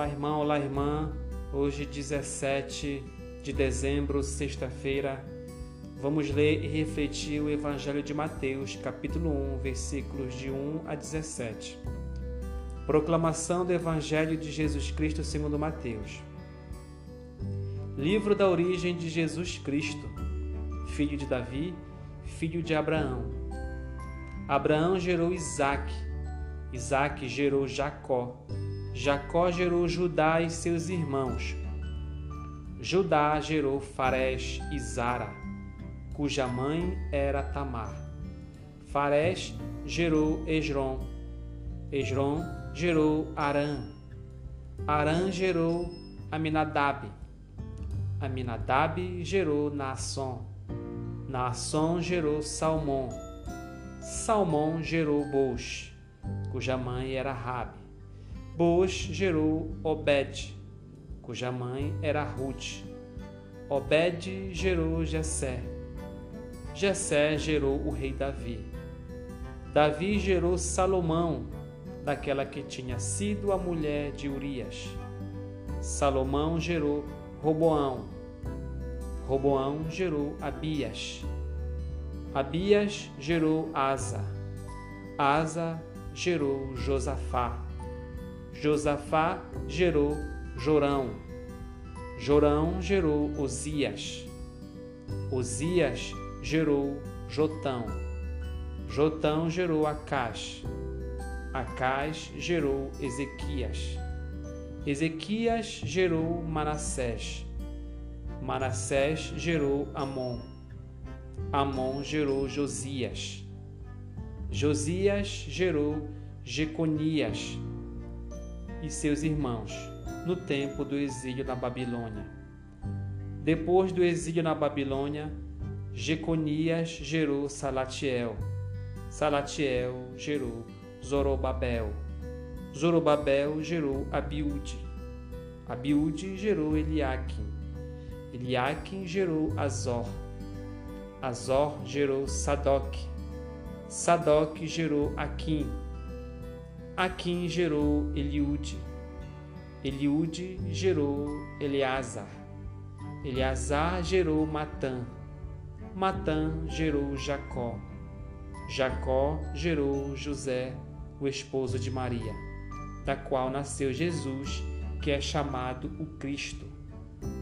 Olá, irmão, olá, irmã. Hoje, 17 de dezembro, sexta-feira, vamos ler e refletir o Evangelho de Mateus, capítulo 1, versículos de 1 a 17. Proclamação do Evangelho de Jesus Cristo segundo Mateus. Livro da origem de Jesus Cristo, filho de Davi, filho de Abraão. Abraão gerou Isaque, Isaque gerou Jacó, Jacó gerou Judá e seus irmãos. Judá gerou Farés e Zara, cuja mãe era Tamar. Farés gerou Esron. Esron gerou Arã. Arã gerou Aminadab. Aminadab gerou Naasson. Naasson gerou Salmão. Salmão gerou Boz, cuja mãe era Rabi. Boaz gerou Obed, cuja mãe era Ruth. Obed gerou Jessé. Jessé gerou o rei Davi. Davi gerou Salomão, daquela que tinha sido a mulher de Urias. Salomão gerou Roboão. Roboão gerou Abias. Abias gerou Asa. Asa gerou Josafá. Josafá gerou Jorão. Jorão gerou Osias. Osias gerou Jotão. Jotão gerou Acás. Acás gerou Ezequias. Ezequias gerou Manassés. Manassés gerou Amon. Amon gerou Josias. Josias gerou Jeconias e seus irmãos no tempo do exílio na Babilônia. Depois do exílio na Babilônia, Jeconias gerou Salatiel. Salatiel gerou Zorobabel. Zorobabel gerou Abiúde. Abiúde gerou Eliakim. Eliakim gerou Azor. Azor gerou Sadoc. Sadoc gerou Aquim. Aquim gerou Eliude. Eliude gerou Eleazar. Eleazar gerou Matã. Matã gerou Jacó. Jacó gerou José, o esposo de Maria, da qual nasceu Jesus, que é chamado o Cristo.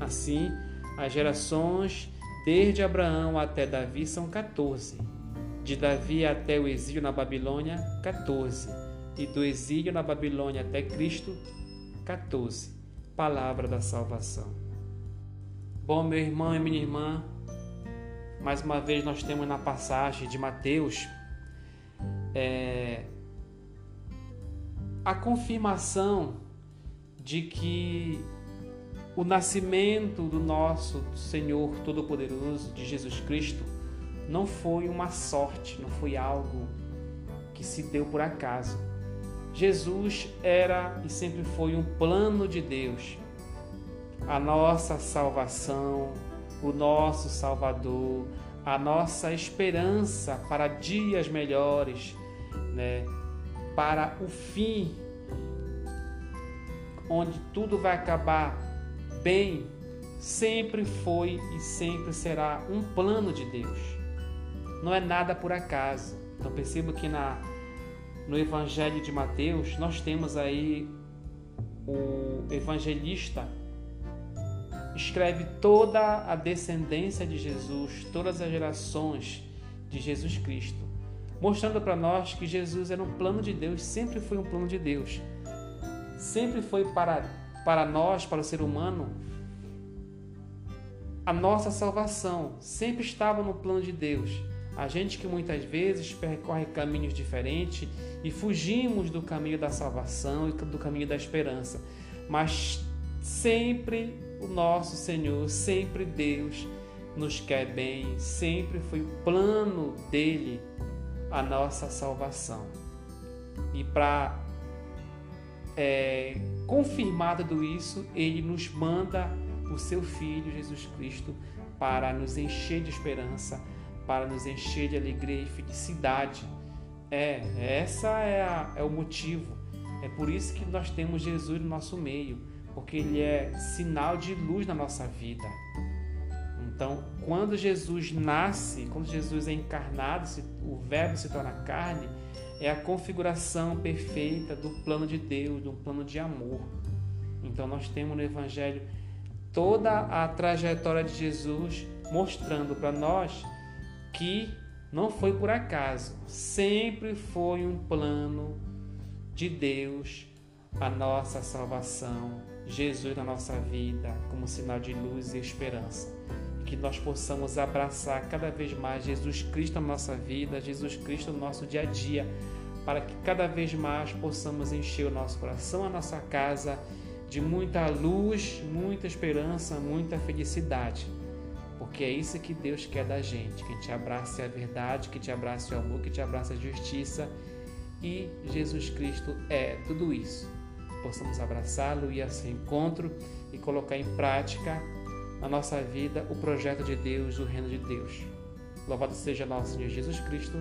Assim, as gerações desde Abraão até Davi são 14. De Davi até o exílio na Babilônia, 14 e do exílio na Babilônia até Cristo, 14. Palavra da salvação. Bom, meu irmão e minha irmã, mais uma vez nós temos na passagem de Mateus é, a confirmação de que o nascimento do nosso Senhor Todo-Poderoso, de Jesus Cristo, não foi uma sorte, não foi algo que se deu por acaso Jesus era e sempre foi um plano de Deus. A nossa salvação, o nosso Salvador, a nossa esperança para dias melhores, né? para o fim, onde tudo vai acabar bem, sempre foi e sempre será um plano de Deus. Não é nada por acaso. Então percebo que na no Evangelho de Mateus, nós temos aí o evangelista escreve toda a descendência de Jesus, todas as gerações de Jesus Cristo, mostrando para nós que Jesus era um plano de Deus, sempre foi um plano de Deus. Sempre foi para para nós, para o ser humano, a nossa salvação, sempre estava no plano de Deus. A gente que muitas vezes percorre caminhos diferentes e fugimos do caminho da salvação e do caminho da esperança. Mas sempre o nosso Senhor, sempre Deus nos quer bem, sempre foi o plano dele a nossa salvação. E para é, confirmar tudo isso, ele nos manda o seu Filho Jesus Cristo para nos encher de esperança para nos encher de alegria e felicidade. É, essa é, a, é o motivo. É por isso que nós temos Jesus no nosso meio, porque ele é sinal de luz na nossa vida. Então, quando Jesus nasce, quando Jesus é encarnado, o Verbo se torna carne, é a configuração perfeita do plano de Deus, do plano de amor. Então, nós temos no Evangelho toda a trajetória de Jesus mostrando para nós que não foi por acaso, sempre foi um plano de Deus a nossa salvação, Jesus na nossa vida como sinal de luz e esperança que nós possamos abraçar cada vez mais Jesus Cristo na nossa vida, Jesus Cristo no nosso dia a dia, para que cada vez mais possamos encher o nosso coração, a nossa casa de muita luz, muita esperança, muita felicidade. Porque é isso que Deus quer da gente, que te abrace a verdade, que te abrace o amor, que te abrace a justiça. E Jesus Cristo é tudo isso. Possamos abraçá-lo e a seu encontro e colocar em prática na nossa vida o projeto de Deus, o reino de Deus. Louvado seja nosso Senhor Jesus Cristo.